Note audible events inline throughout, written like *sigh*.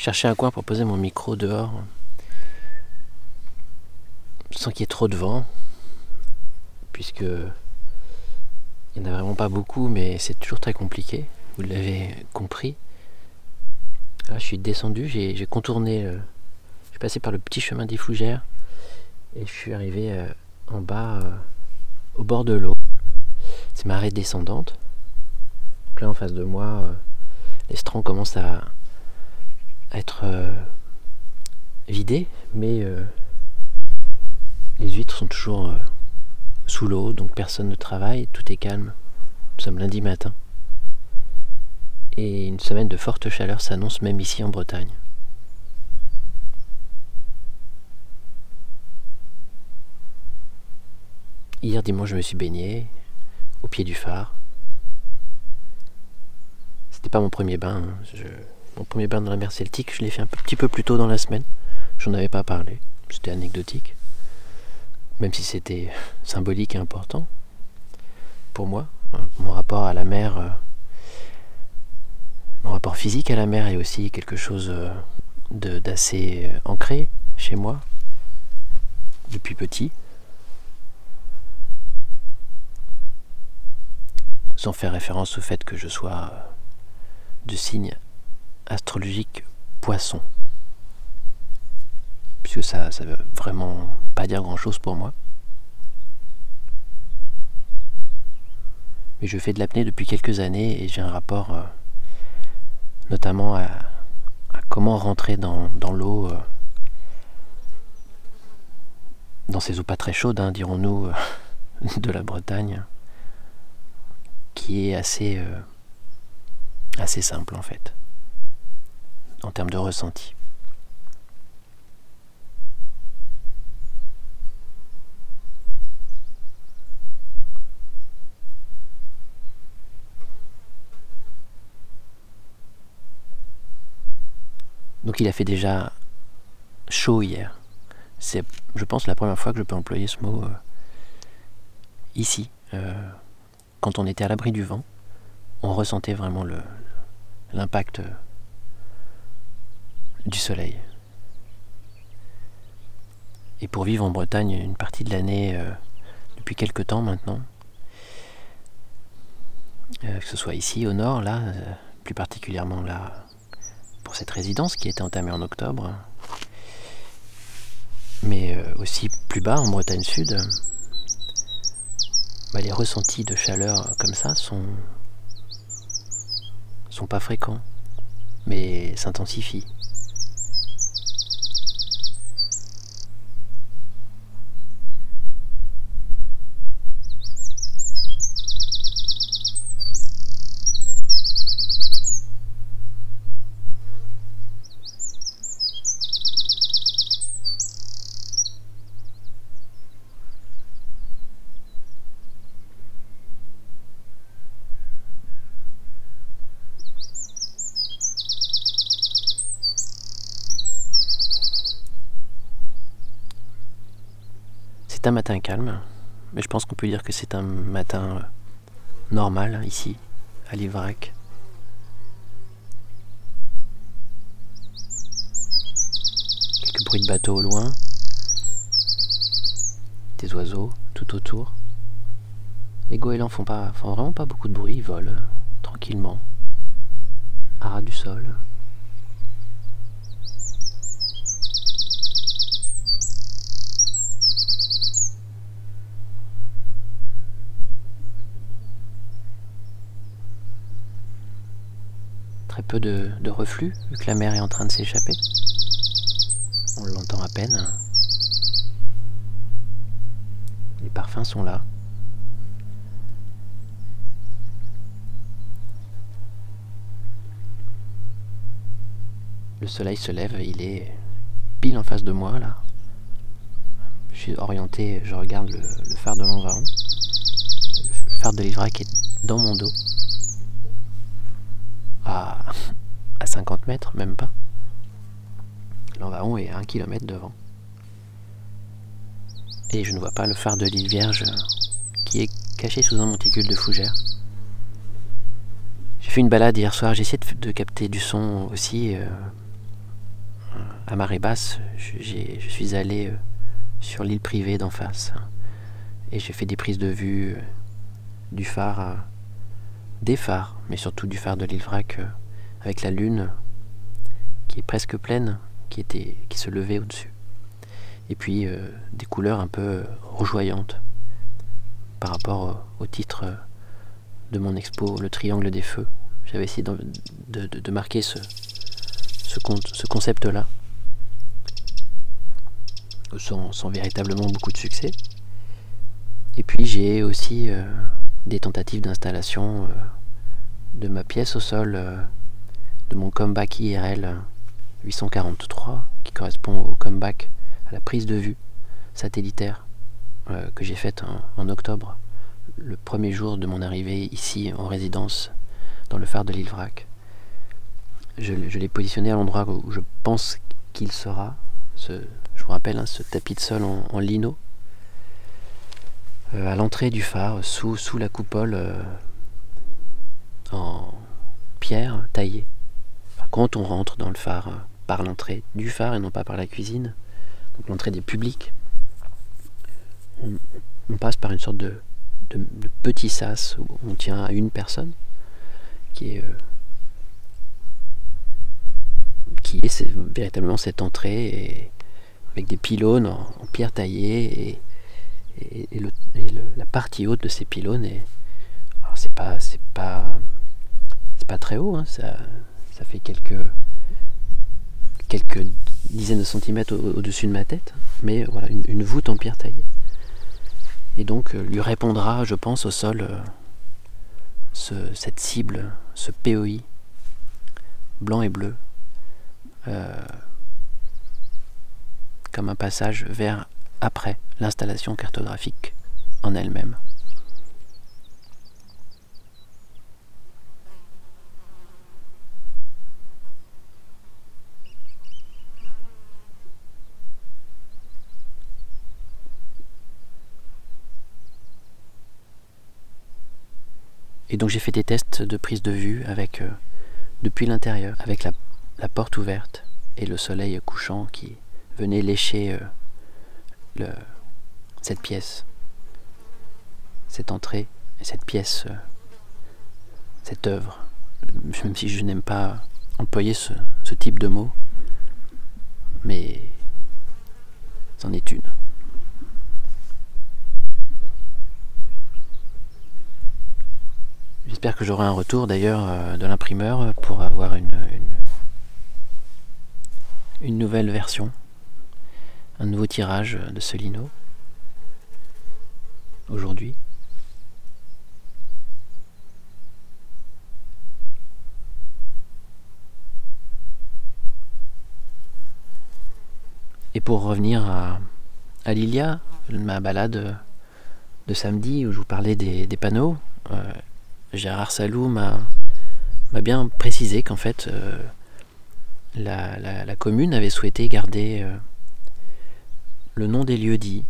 Cherchais un coin pour poser mon micro dehors, sans qu'il y ait trop de vent, puisque il n'y en a vraiment pas beaucoup, mais c'est toujours très compliqué. Vous l'avez compris. Là, je suis descendu, j'ai contourné, je suis passé par le petit chemin des fougères et je suis arrivé euh, en bas euh, au bord de l'eau. C'est marée descendante. Donc là, en face de moi, euh, l'estran commence à, être vidé, mais les huîtres sont toujours sous l'eau, donc personne ne travaille, tout est calme. Nous sommes lundi matin. Et une semaine de forte chaleur s'annonce même ici en Bretagne. Hier dimanche, je me suis baigné au pied du phare. C'était pas mon premier bain. Hein. Mon premier bain dans la mer Celtique, je l'ai fait un petit peu plus tôt dans la semaine. J'en avais pas parlé. C'était anecdotique même si c'était symbolique et important pour moi. Mon rapport à la mer, euh, mon rapport physique à la mer est aussi quelque chose euh, d'assez euh, ancré chez moi depuis petit. Sans faire référence au fait que je sois de signe astrologique poisson puisque ça ça veut vraiment pas dire grand chose pour moi. Mais je fais de l'apnée depuis quelques années et j'ai un rapport euh, notamment à, comment rentrer dans, l'eau, euh, dans ces eaux pas très chaudes, hein, dirons-nous, euh, *laughs* de la Bretagne, qui est assez, assez simple en fait, en termes de ressenti. Donc il a fait déjà chaud hier. C'est, je pense, la première fois que je peux employer ce mot euh, ici. Euh, quand on était à l'abri du vent, on ressentait vraiment l'impact euh, du soleil. Et pour vivre en Bretagne une partie de l'année depuis quelques temps maintenant, que ce soit ici au nord, là, plus particulièrement là pour cette résidence qui était entamée en octobre, mais euh, aussi plus bas en Bretagne Sud, bah, les ressentis de chaleur comme ça sont, sont pas fréquents, mais s'intensifient. C'est un matin calme, mais je pense qu'on peut dire que c'est un matin euh, normal ici, à Livrac. Quelques bruits de bateaux au loin, des oiseaux tout autour. Les goélands font, pas, font vraiment pas beaucoup de bruit, ils volent euh, tranquillement, à ras du sol. Peu de, reflux, vu que la mer est en train de s'échapper. On l'entend à peine. Les parfums sont là. Le soleil se lève, il est pile en face de moi là. Je suis orienté, je regarde le, phare de l'Envaron. Le, phare de l'Ivrac est dans mon dos à, 50 mètres, même pas. L'Envaon est à 1 km devant. Et je ne vois pas le phare de l'île Vierge qui est caché sous un monticule de fougères. J'ai fait une balade hier soir, j'ai essayé de, capter du son aussi. Euh, à marée basse, je, je suis allé sur l'île privée d'en face. Et j'ai fait des prises de vue du phare, des phares, mais surtout du phare de l'île Vrac, avec la lune qui est presque pleine, qui, était, qui se levait au-dessus. Et puis des couleurs un peu rougeoyantes par rapport au titre de mon expo, Le Triangle des Feux. J'avais essayé de, marquer ce, ce, concept-là, sans, véritablement beaucoup de succès. Et puis j'ai aussi euh, des tentatives d'installation euh, de ma pièce au sol, euh, de mon comeback IRL 843, qui correspond au comeback à la prise de vue satellitaire que j'ai faite en octobre le premier jour de mon arrivée ici en résidence dans le phare de l'île Vrac. Je, l'ai positionné à l'endroit où je pense qu'il sera. Je vous rappelle, hein, ce tapis de sol en, lino. Euh, à l'entrée du phare, sous, la coupole euh, en pierre taillée. quand on rentre dans le phare euh, par l'entrée du phare et non pas par la cuisine, donc l'entrée des publics, on passe par une sorte de, petits sas où on tient à une personne qui est, qui est véritablement cette entrée avec des pylônes en, pierre taillée et, et, la partie haute de ces pylônes est c'est pas très haut hein, ça, fait quelques dizaines de centimètres au-dessus de ma tête mais voilà une voûte en pierre taillée. Et donc euh, lui répondra, je pense, au sol euh, cette cible, ce POI blanc et bleu, euh, comme un passage vers après l'installation cartographique en elle-même. Et donc j'ai fait des tests de prise de vue avec euh, depuis l'intérieur, avec la, porte ouverte et le soleil couchant qui venait lécher euh, le, cette pièce, cette entrée et cette pièce, euh, cette œuvre. Même si je n'aime pas employer ce, type de mots, mais c'en est une. J'espère que j'aurai un retour d'ailleurs euh, de l'imprimeur pour avoir une, une, nouvelle version, un nouveau tirage de ce lino aujourd'hui. Et pour revenir à, à Lilia, ma balade de samedi où je vous parlais des, panneaux, euh, Gérard Salou m'a bien précisé qu'en fait euh, la, commune avait souhaité garder euh, le nom des lieux dits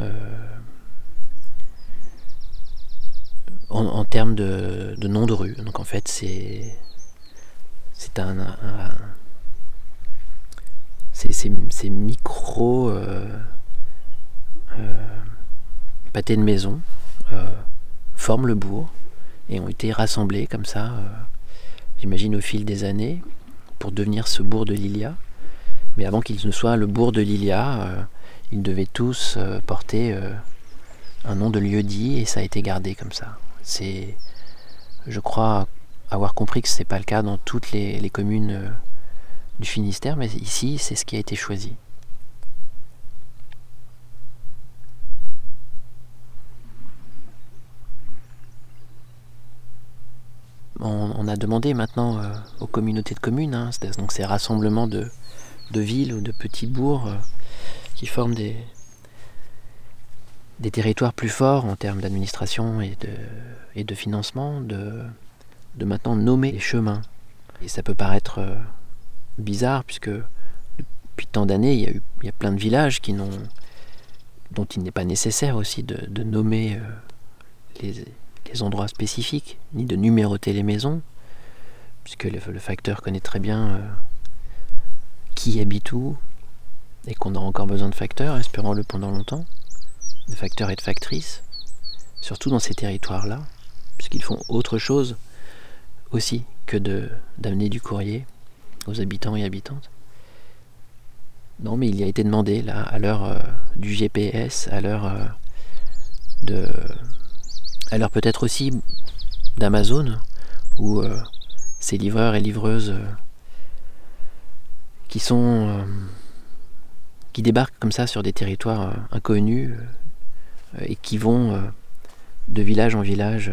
euh, en, termes de, nom de rue. Donc en fait c'est c'est un, ces, micro pâtés de maison forment le bourg et ont été rassemblés comme ça, euh, j'imagine au fil des années, pour devenir ce bourg de Lilia. Mais avant qu'ils ne soient le bourg de Lilia, euh, ils devaient tous euh, porter un nom de lieu dit et ça a été gardé comme ça. C'est, je crois avoir compris que ce n'est pas le cas dans toutes les communes du Finistère, mais ici c'est ce qui a été choisi. on, a demandé maintenant euh, aux communautés de communes, hein, donc ces rassemblements de, villes ou de petits bourgs euh, qui forment des, territoires plus forts en termes d'administration et de, de financement, de, de maintenant nommer les chemins. Et ça peut paraître euh, bizarre puisque depuis tant d'années, il y, a plein de villages qui n'ont, dont il n'est pas nécessaire aussi de, de nommer les, les endroits spécifiques, ni de numéroter les maisons, puisque le, facteur connaît très bien euh, qui habite où, et qu'on aura encore besoin de facteurs, espérons-le pendant longtemps, de facteurs et de factrices, surtout dans ces territoires-là, puisqu'ils font autre chose aussi que d'amener du courrier aux habitants et habitantes. Non, mais il y a été demandé, là, à l'heure euh, du GPS, à l'heure euh, de. à l'heure peut-être aussi d'Amazon, où euh, ces livreurs et livreuses qui sont. qui débarquent comme ça sur des territoires inconnus et qui vont de village en village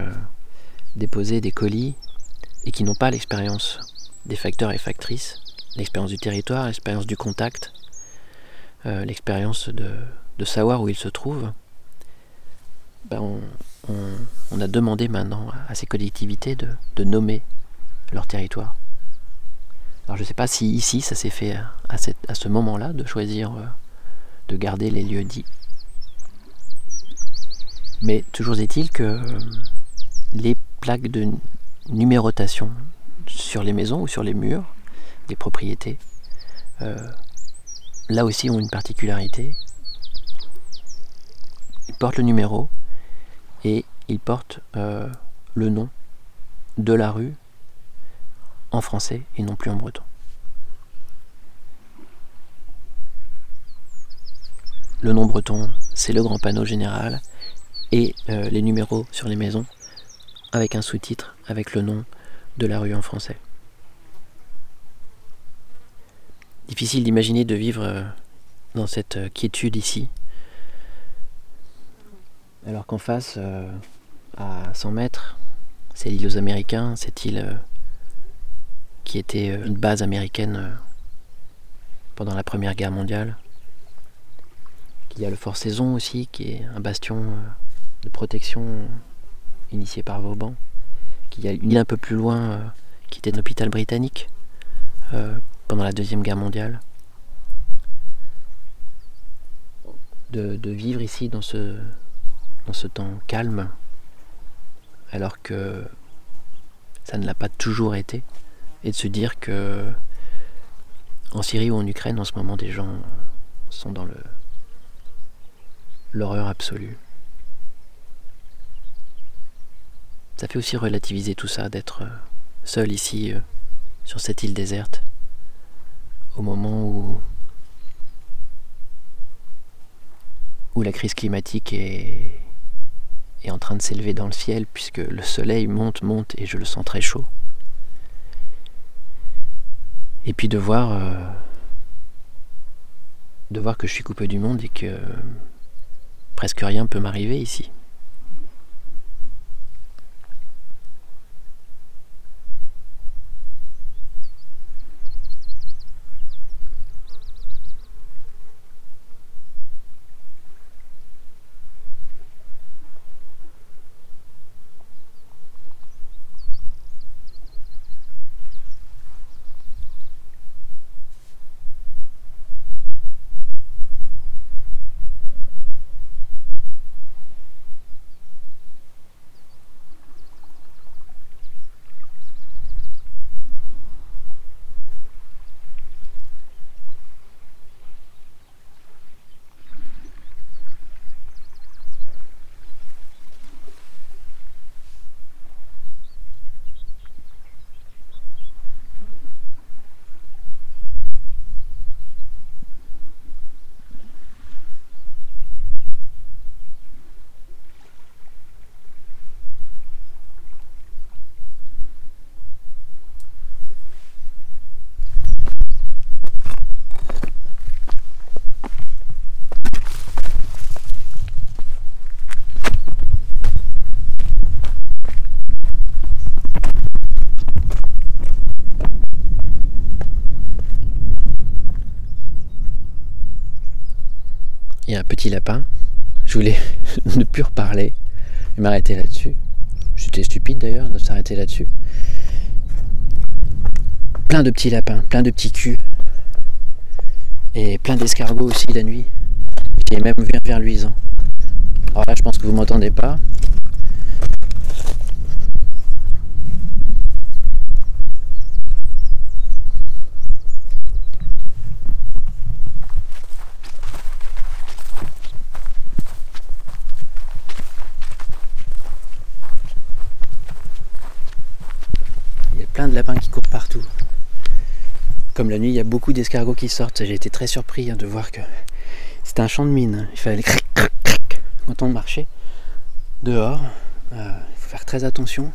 déposer des colis et qui n'ont pas l'expérience des facteurs et factrices, l'expérience du territoire, l'expérience du contact, euh, l'expérience de, savoir où ils se trouvent, ben on, a demandé maintenant à ces collectivités de, nommer leur territoire. Alors je ne sais pas si ici ça s'est fait à, à ce moment-là de choisir euh, de garder les lieux dits. Mais toujours est-il que euh, les plaques de numérotation sur les maisons ou sur les murs des propriétés, euh, là aussi ont une particularité. Ils portent le numéro et ils portent euh, le nom de la rue en français et non plus en breton. Le nom breton, c'est le grand panneau général et euh, les numéros sur les maisons avec un sous-titre avec le nom de la rue en français. Difficile d'imaginer de vivre euh, dans cette euh, quiétude ici, alors qu'en face, à 100 mètres, c'est l'île aux Américains, cette île qui était une base américaine pendant la Première Guerre mondiale. Il y a le Fort Saison aussi, qui est un bastion de protection initié par Vauban. Il y a une île un peu plus loin euh, qui était un hôpital britannique euh, pendant la Deuxième Guerre mondiale. De, vivre ici dans ce temps calme, alors que ça ne l'a pas toujours été, et de se dire que en Syrie ou en Ukraine, en ce moment, des gens sont dans l'horreur absolue. Ça fait aussi relativiser tout ça d'être euh, seul ici euh, sur cette île déserte au moment où où la crise climatique est en train de s'élever dans le ciel puisque le soleil monte, monte et je le sens très chaud. Et puis de voir euh, de voir que je suis coupé du monde et que presque rien peut m'arriver ici. A un petit lapin. Je voulais *laughs* ne plus reparler et m'arrêter là-dessus. J'étais stupide d'ailleurs de s'arrêter là-dessus. Plein de petits lapins, plein de petits culs. Et plein d'escargots aussi la nuit. J'ai même vu un ver luisant. Alors là, je pense que vous m'entendez pas. Comme la nuit, il y a beaucoup d'escargots qui sortent. J'ai été très surpris hein, de voir que c'était un champ de mine. Il fallait cric, cric, cric quand on marchait dehors. Il faut faire très attention.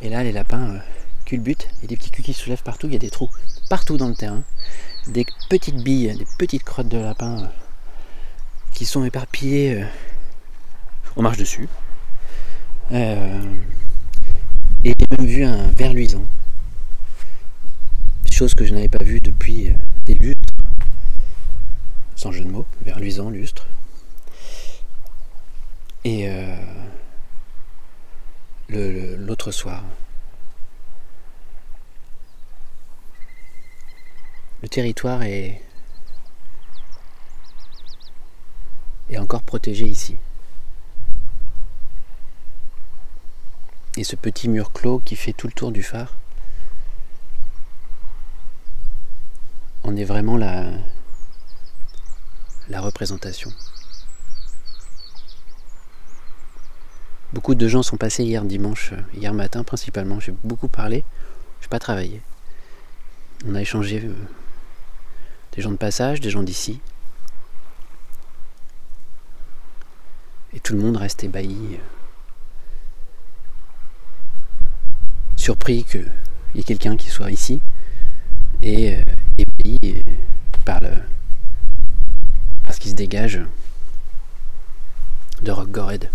Et là, les lapins euh, culbutent. Il y a des petits culs qui soulèvent partout. Il y a des trous partout dans le terrain. Des petites billes, des petites crottes de lapins euh, qui sont éparpillées. Euh, on marche dessus. Et j'ai même vu un ver luisant. Chose que je n'avais pas vue depuis des lustres. Sans jeu de mots. Ver luisant, lustre. Et l'autre soir. Le territoire est encore protégé ici. Et ce petit mur clos qui fait tout le tour du phare en est vraiment la, la représentation. Beaucoup de gens sont passés hier dimanche, euh, hier matin principalement. J'ai beaucoup parlé, je n'ai pas travaillé. On a échangé euh, des gens de passage, des gens d'ici. Et tout le monde reste ébahi, euh, surpris qu'il y ait quelqu'un qui soit ici, et ébahi par, le, par ce qui se dégage de Rock Gored.